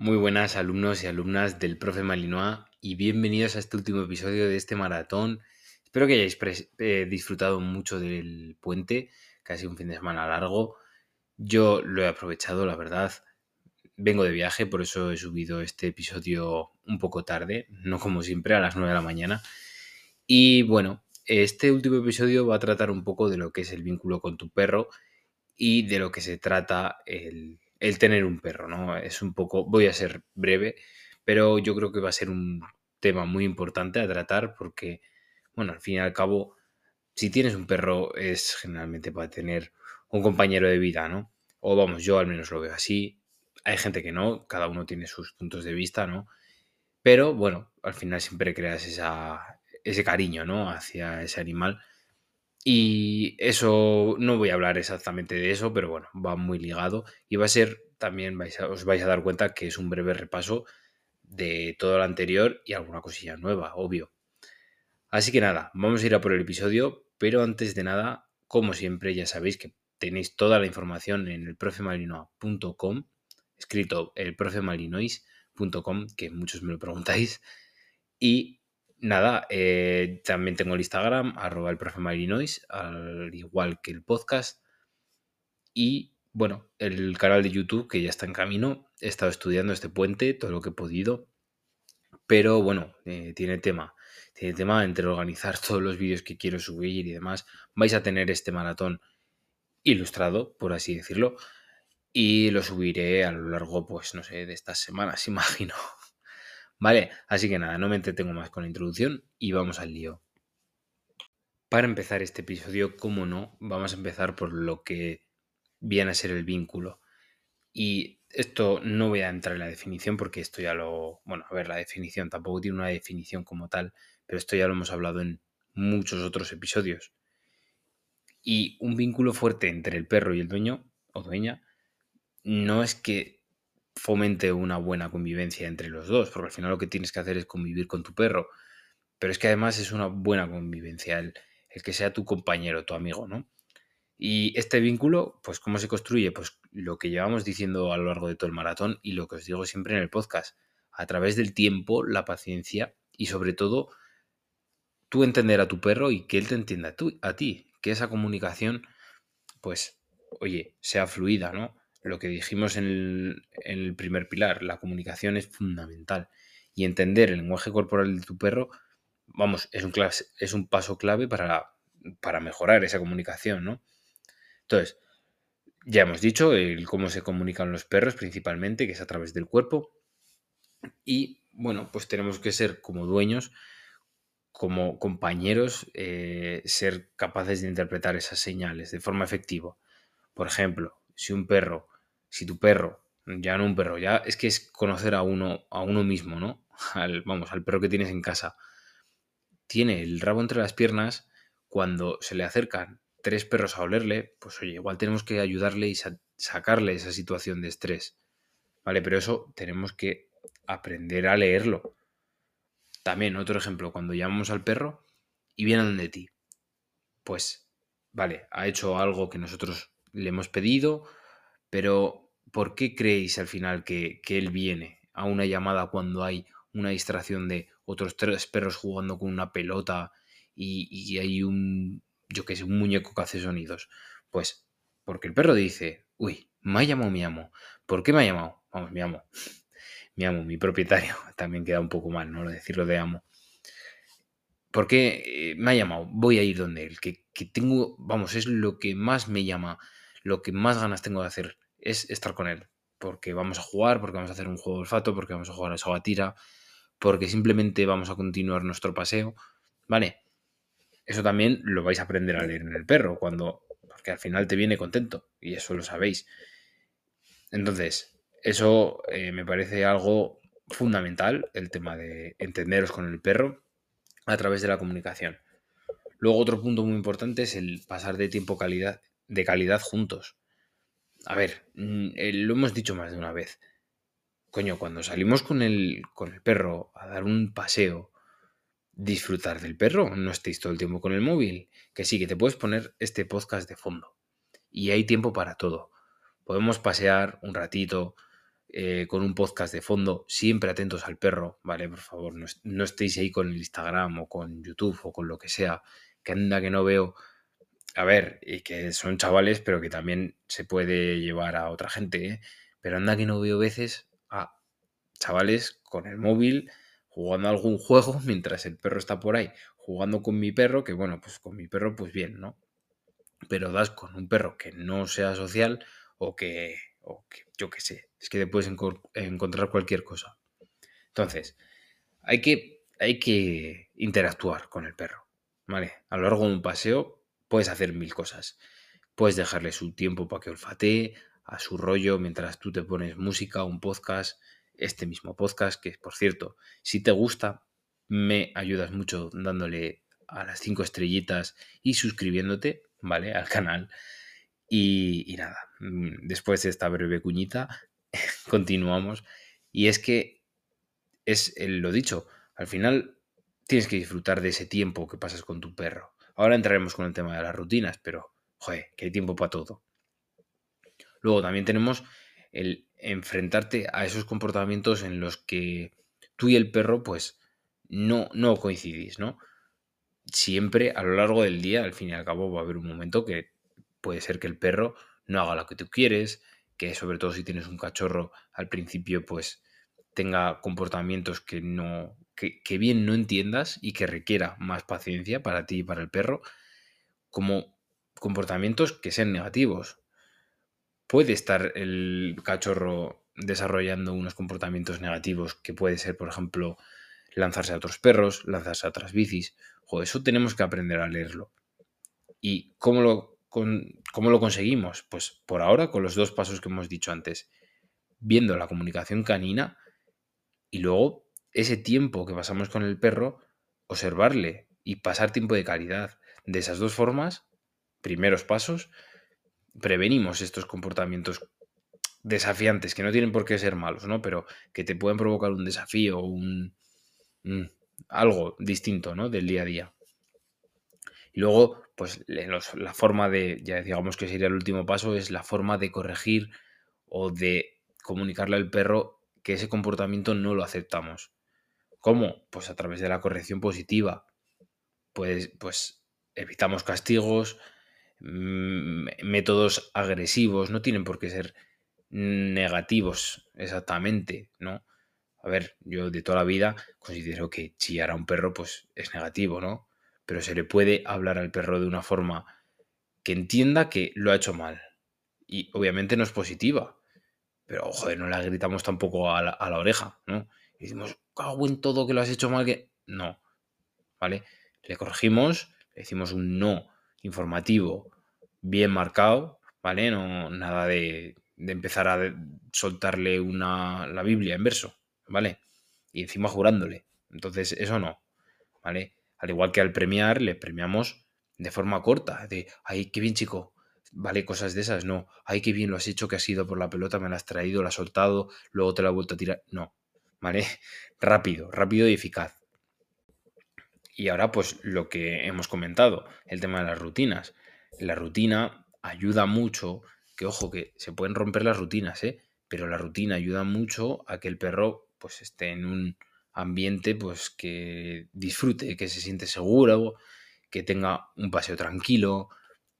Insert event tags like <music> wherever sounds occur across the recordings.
Muy buenas alumnos y alumnas del profe Malinois y bienvenidos a este último episodio de este maratón. Espero que hayáis eh, disfrutado mucho del puente, casi un fin de semana largo. Yo lo he aprovechado, la verdad. Vengo de viaje, por eso he subido este episodio un poco tarde, no como siempre, a las 9 de la mañana. Y bueno, este último episodio va a tratar un poco de lo que es el vínculo con tu perro y de lo que se trata el, tener un perro, ¿no? Es un poco, voy a ser breve, pero yo creo que va a ser un tema muy importante a tratar porque, bueno, al fin y al cabo, si tienes un perro es generalmente para tener un compañero de vida, ¿no? O vamos, yo al menos lo veo así. Hay gente que no, cada uno tiene sus puntos de vista, ¿no? Pero bueno, al final siempre creas esa, ese cariño, ¿no? Hacia ese animal. Y eso, no voy a hablar exactamente de eso, pero bueno, va muy ligado y va a ser, también os vais a dar cuenta que es un breve repaso de todo lo anterior y alguna cosilla nueva, obvio. Así que nada, vamos a ir a por el episodio, pero antes de nada, como siempre, ya sabéis que tenéis toda la información en el profemalinois.com, escrito el profemalinois.com, que muchos me lo preguntáis, y nada, eh, también tengo el Instagram, arroba el profe Marinois, al igual que el podcast. Y bueno, el canal de YouTube que ya está en camino. He estado estudiando este puente, todo lo que he podido. Pero bueno, eh, tiene tema. Tiene tema entre organizar <laughs> todos los vídeos que quiero subir y demás. Vais a tener este maratón ilustrado, por así decirlo. Y lo subiré a lo largo, pues no sé, de estas semanas, <laughs> imagino. Vale, así que nada, no me entretengo más con la introducción y vamos al lío. Para empezar este episodio, como no, vamos a empezar por lo que viene a ser el vínculo. Y esto no voy a entrar en la definición porque esto ya lo... Bueno, a ver, la definición tampoco tiene una definición como tal, pero esto ya lo hemos hablado en muchos otros episodios. Y un vínculo fuerte entre el perro y el dueño o dueña no es que fomente una buena convivencia entre los dos, porque al final lo que tienes que hacer es convivir con tu perro. Pero es que además es una buena convivencia el, que sea tu compañero, tu amigo, ¿no? Y este vínculo, pues ¿cómo se construye? Pues lo que llevamos diciendo a lo largo de todo el maratón y lo que os digo siempre en el podcast, a través del tiempo, la paciencia y sobre todo tú entender a tu perro y que él te entienda a, a ti, que esa comunicación, pues, oye, sea fluida, ¿no? Lo que dijimos en el, primer pilar, la comunicación es fundamental. Y entender el lenguaje corporal de tu perro, vamos, es un, es un paso clave para, para mejorar esa comunicación, ¿no? Entonces, ya hemos dicho el cómo se comunican los perros principalmente, que es a través del cuerpo. Y bueno, pues tenemos que ser como dueños, como compañeros, eh, ser capaces de interpretar esas señales de forma efectiva. Por ejemplo, si un perro, si tu perro, ya no un perro, ya es que es conocer a uno, a uno mismo, ¿no? Al, vamos, al perro que tienes en casa, tiene el rabo entre las piernas, cuando se le acercan tres perros a olerle, pues oye, igual tenemos que ayudarle y sacarle esa situación de estrés. ¿Vale? Pero eso tenemos que aprender a leerlo. También, otro ejemplo, cuando llamamos al perro y viene de ti, pues, vale, ha hecho algo que nosotros le hemos pedido, pero ¿por qué creéis al final que, él viene a una llamada cuando hay una distracción de otros tres perros jugando con una pelota y, hay un, yo qué sé, un muñeco que hace sonidos? Pues porque el perro dice, uy, me ha llamado mi amo. ¿Por qué me ha llamado? Vamos, mi amo. <laughs> Mi amo, mi propietario. <laughs> También queda un poco mal, ¿no? Decirlo de amo. ¿Por qué eh, me ha llamado? Voy a ir donde él. Que, que tengo, vamos, es lo que más me llama lo que más ganas tengo de hacer es estar con él. Porque vamos a jugar, porque vamos a hacer un juego de olfato, porque vamos a jugar a tira, porque simplemente vamos a continuar nuestro paseo. ¿Vale? Eso también lo vais a aprender a leer en el perro, cuando. Porque al final te viene contento. Y eso lo sabéis. Entonces, eso eh, me parece algo fundamental, el tema de entenderos con el perro a través de la comunicación. Luego otro punto muy importante es el pasar de tiempo calidad, de calidad juntos. A ver, mm, eh, lo hemos dicho más de una vez. Coño, cuando salimos con el, con el perro a dar un paseo, disfrutar del perro, no estéis todo el tiempo con el móvil. Que sí, que te puedes poner este podcast de fondo. Y hay tiempo para todo. Podemos pasear un ratito, eh, con un podcast de fondo, siempre atentos al perro, ¿vale? Por favor, no, estéis ahí con el Instagram o con YouTube o con lo que sea, que anda que no veo. A ver, y que son chavales, pero que también se puede llevar a otra gente, ¿eh? Pero anda que no veo veces a chavales con el móvil jugando algún juego <laughs> mientras el perro está por ahí, jugando con mi perro, que bueno, pues con mi perro pues bien, ¿no? Pero das con un perro que no sea social o que, o que yo qué sé, es que te puedes encontrar cualquier cosa. Entonces, hay que, hay que interactuar con el perro, ¿vale? A lo largo de un paseo puedes hacer mil cosas. Puedes dejarle su tiempo para que olfatee, a su rollo, mientras tú te pones música, un podcast, este mismo podcast, que por cierto, si te gusta, me ayudas mucho dándole a las cinco estrellitas y suscribiéndote, ¿vale? Al canal. Y, y nada, mm, después de esta breve cuñita, <laughs> continuamos. Y es que es lo dicho, al final tienes que disfrutar de ese tiempo que pasas con tu perro. Ahora entraremos con el tema de las rutinas, pero, joder, que hay tiempo para todo. Luego también tenemos el enfrentarte a esos comportamientos en los que tú y el perro, pues, no, no coincidís, ¿no? Siempre a lo largo del día, al fin y al cabo, va a haber un momento que puede ser que el perro no haga lo que tú quieres, que sobre todo si tienes un cachorro al principio, pues tenga comportamientos que no, que, bien no entiendas y que requiera más paciencia para ti y para el perro, como comportamientos que sean negativos. Puede estar el cachorro desarrollando unos comportamientos negativos que puede ser, por ejemplo, lanzarse a otros perros, lanzarse a otras bicis. Joder, eso tenemos que aprender a leerlo. ¿Y cómo lo ¿Cómo lo conseguimos? Pues por ahora con los dos pasos que hemos dicho antes. Viendo la comunicación canina y luego ese tiempo que pasamos con el perro, observarle y pasar tiempo de calidad. De esas dos formas, primeros pasos, prevenimos estos comportamientos desafiantes, que no tienen por qué ser malos, ¿no? Pero que te pueden provocar un desafío, un, un algo distinto, ¿no? Del día a día. Y luego, pues la forma de, ya digamos que sería el último paso, es la forma de corregir o de comunicarle al perro que ese comportamiento no lo aceptamos. ¿Cómo? Pues a través de la corrección positiva. Pues, pues evitamos castigos, métodos agresivos, no tienen por qué ser negativos exactamente, ¿no? A ver, yo de toda la vida considero que chillar a un perro pues es negativo, ¿no? pero se le puede hablar al perro de una forma que entienda que lo ha hecho mal. Y obviamente no es positiva, pero joder, no la gritamos tampoco a la, oreja, ¿no? Y decimos, cago en todo que lo has hecho mal, que. No, ¿vale? Le corregimos, le decimos un no informativo bien marcado, ¿vale? No, nada de, empezar a soltarle una, la Biblia en verso, ¿vale? Y encima jurándole. Entonces, eso no, ¿vale? Al igual que al premiar, le premiamos de forma corta, de, ay, qué bien chico, vale, cosas de esas, no, ay, qué bien lo has hecho, que has ido por la pelota, me la has traído, la has soltado, luego te la he vuelto a tirar, no, ¿vale? Rápido, rápido y eficaz. Y ahora, pues lo que hemos comentado, el tema de las rutinas. La rutina ayuda mucho, que ojo, que se pueden romper las rutinas, ¿eh? Pero la rutina ayuda mucho a que el perro, pues, esté en un, ambiente pues que disfrute, que se siente seguro, que tenga un paseo tranquilo.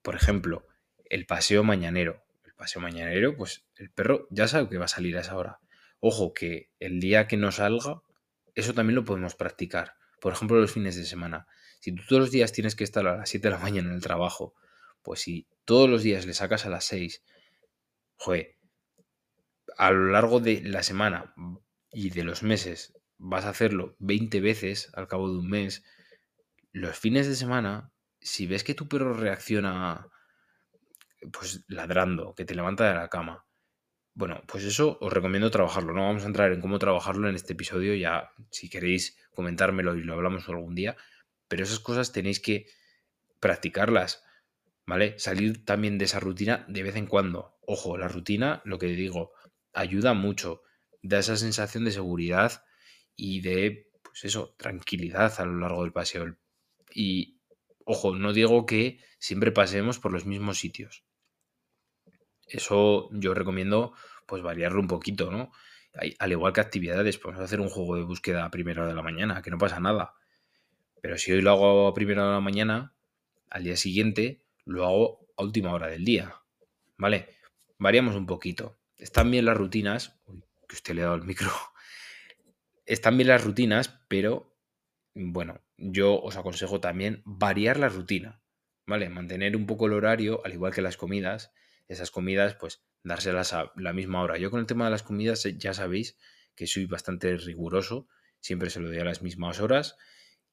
Por ejemplo, el paseo mañanero. El paseo mañanero, pues el perro ya sabe que va a salir a esa hora. Ojo, que el día que no salga, eso también lo podemos practicar. Por ejemplo, los fines de semana. Si tú todos los días tienes que estar a las 7 de la mañana en el trabajo, pues si todos los días le sacas a las 6, joder, a lo largo de la semana y de los meses vas a hacerlo 20 veces al cabo de un mes, los fines de semana, si ves que tu perro reacciona pues ladrando, que te levanta de la cama, bueno, pues eso os recomiendo trabajarlo. No vamos a entrar en cómo trabajarlo en este episodio, ya si queréis comentármelo y lo hablamos algún día, pero esas cosas tenéis que practicarlas, ¿vale? Salir también de esa rutina de vez en cuando. Ojo, la rutina, lo que digo, ayuda mucho, da esa sensación de seguridad y de, pues eso, tranquilidad a lo largo del paseo. Y, ojo, no digo que siempre pasemos por los mismos sitios. Eso yo recomiendo, pues variarlo un poquito, ¿no? Al igual que actividades, podemos hacer un juego de búsqueda a primera hora de la mañana, que no pasa nada. Pero si hoy lo hago a primera hora de la mañana, al día siguiente lo hago a última hora del día. ¿Vale? Variamos un poquito. Están bien las rutinas. Uy, que usted le ha dado el micro. <laughs> Están bien las rutinas, pero bueno, yo os aconsejo también variar la rutina. ¿Vale? Mantener un poco el horario, al igual que las comidas. Esas comidas, pues, dárselas a la misma hora. Yo con el tema de las comidas eh, ya sabéis que soy bastante riguroso. Siempre se lo doy a las mismas horas.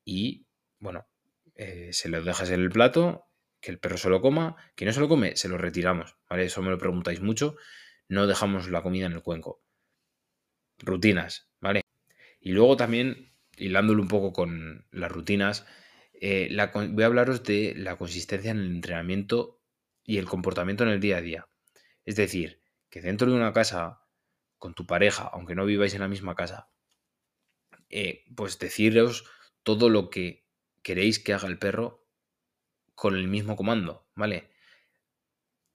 Y, bueno, eh, se lo dejas en el plato, que el perro se lo coma, que no se lo come, se lo retiramos, ¿vale? Eso me lo preguntáis mucho, no dejamos la comida en el cuenco. Rutinas, ¿vale? Y luego también, hilándolo un poco con las rutinas, eh, voy a hablaros de la consistencia en el entrenamiento y el comportamiento en el día a día. Es decir, que dentro de una casa, con tu pareja, aunque no viváis en la misma casa, eh, pues deciros todo lo que queréis que haga el perro con el mismo comando, ¿vale?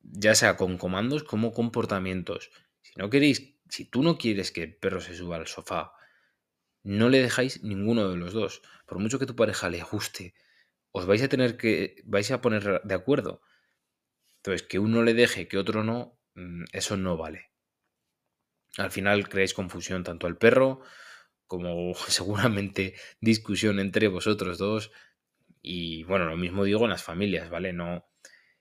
Ya sea con comandos como comportamientos. Si no queréis, si tú no quieres que el perro se suba al sofá, no le dejáis ninguno de los dos. Por mucho que tu pareja le guste, os vais a tener que, vais a poner de acuerdo. Entonces, que uno le deje, que otro no, mm, eso no vale. Al final creáis confusión tanto al perro como <laughs> seguramente discusión entre vosotros dos. Y bueno, lo mismo digo en las familias, ¿vale? No.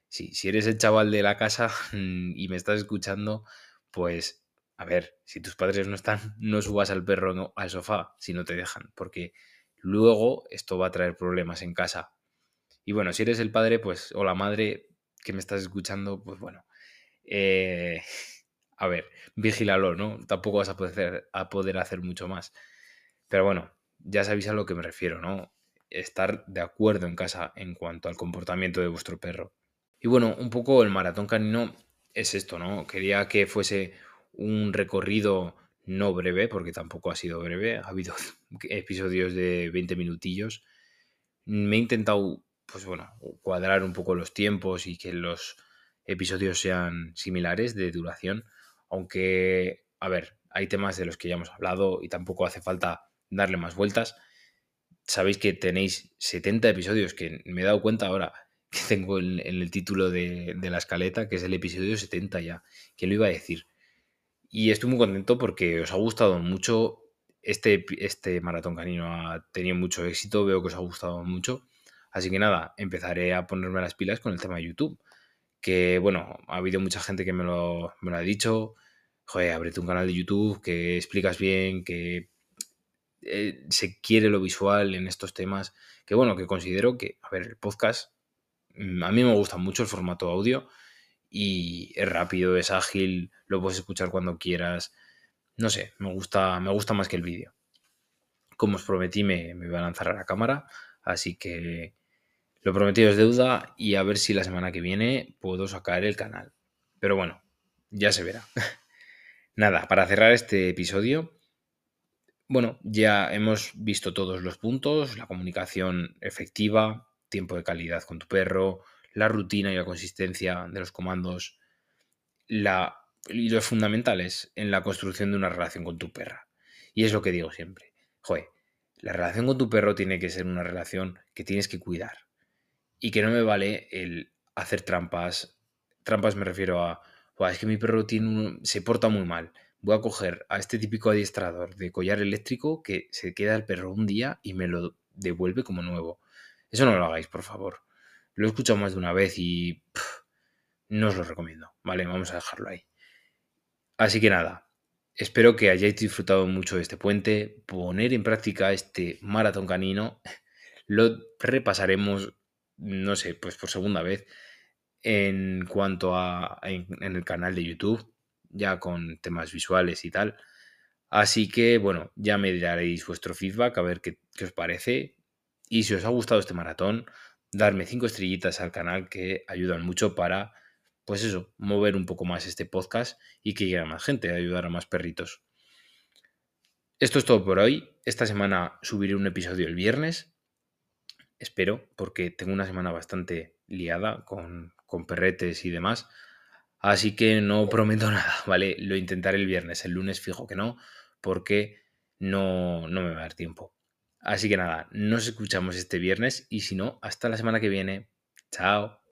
Si, si eres el chaval de la casa <laughs> y me estás escuchando, pues a ver, si tus padres no están, <laughs> no subas al perro al sofá si no te dejan, porque luego esto va a traer problemas en casa. Y bueno, si eres el padre, pues, o la madre que me estás escuchando, pues bueno, eh, <laughs> a ver, vigílalo, ¿no? Tampoco vas a poder, a poder hacer mucho más. Pero bueno, ya sabéis a lo que me refiero, ¿no? Estar de acuerdo en casa en cuanto al comportamiento de vuestro perro. Y bueno, un poco el maratón canino es esto, ¿no? Quería que fuese un recorrido no breve, porque tampoco ha sido breve, ha habido <laughs> episodios de 20 minutillos. Me he intentado, pues bueno, cuadrar un poco los tiempos y que los episodios sean similares de duración, aunque, a ver, hay temas de los que ya hemos hablado y tampoco hace falta darle más vueltas. Sabéis que tenéis 70 episodios, que me he dado cuenta ahora <laughs> que tengo en, el título de, la escaleta, que es el episodio 70 ya, que lo iba a decir. Y estoy muy contento porque os ha gustado mucho. Este, este maratón canino ha tenido mucho éxito, veo que os ha gustado mucho. Así que nada, empezaré a ponerme las pilas con el tema de YouTube. Que bueno, ha habido mucha gente que me lo, me lo ha dicho. Joder, ábrete un canal de YouTube que explicas bien, que eh, se quiere lo visual en estos temas, que bueno, que considero que, a ver, el podcast, mm, a mí me gusta mucho el formato audio y es rápido, es ágil, lo puedes escuchar cuando quieras, no sé, me gusta, me gusta más que el vídeo. Como os prometí, me, me voy a lanzar a la cámara, así que lo prometido es deuda y a ver si la semana que viene puedo sacar el canal. Pero bueno, ya se verá. <laughs> Nada, para cerrar este episodio, bueno, ya hemos visto todos los puntos, la comunicación efectiva, tiempo de calidad con tu perro, la rutina y la consistencia de los comandos, la, y los fundamentales en la construcción de una relación con tu perra. Y es lo que digo siempre. Joder, la relación con tu perro tiene que ser una relación que tienes que cuidar. Y que no me vale el hacer trampas. Trampas me refiero a, es que mi perro tiene se porta muy mal voy a coger a este típico adiestrador de collar eléctrico que se queda el perro un día y me lo devuelve como nuevo. Eso no lo hagáis, por favor. Lo he escuchado más de una vez y no os lo recomiendo. Vale, vamos a dejarlo ahí. Así que nada, espero que hayáis disfrutado mucho de este puente, poner en práctica este maratón canino. <laughs> Lo repasaremos, no sé, pues por segunda vez en cuanto a en el canal de YouTube ya con temas visuales y tal. Así que, bueno, ya me daréis vuestro feedback a ver qué, os parece. Y si os ha gustado este maratón, darme cinco estrellitas al canal que ayudan mucho para, pues eso, mover un poco más este podcast y que llegue a más gente, ayudar a más perritos. Esto es todo por hoy. Esta semana subiré un episodio el viernes. Espero, porque tengo una semana bastante liada con, con perretes y demás. Así que no prometo <laughs> nada, ¿vale? Lo intentaré el viernes, el lunes fijo que no, porque no, no me va a dar tiempo. Así que nada, nos escuchamos este viernes y si no, hasta la semana que viene. Chao.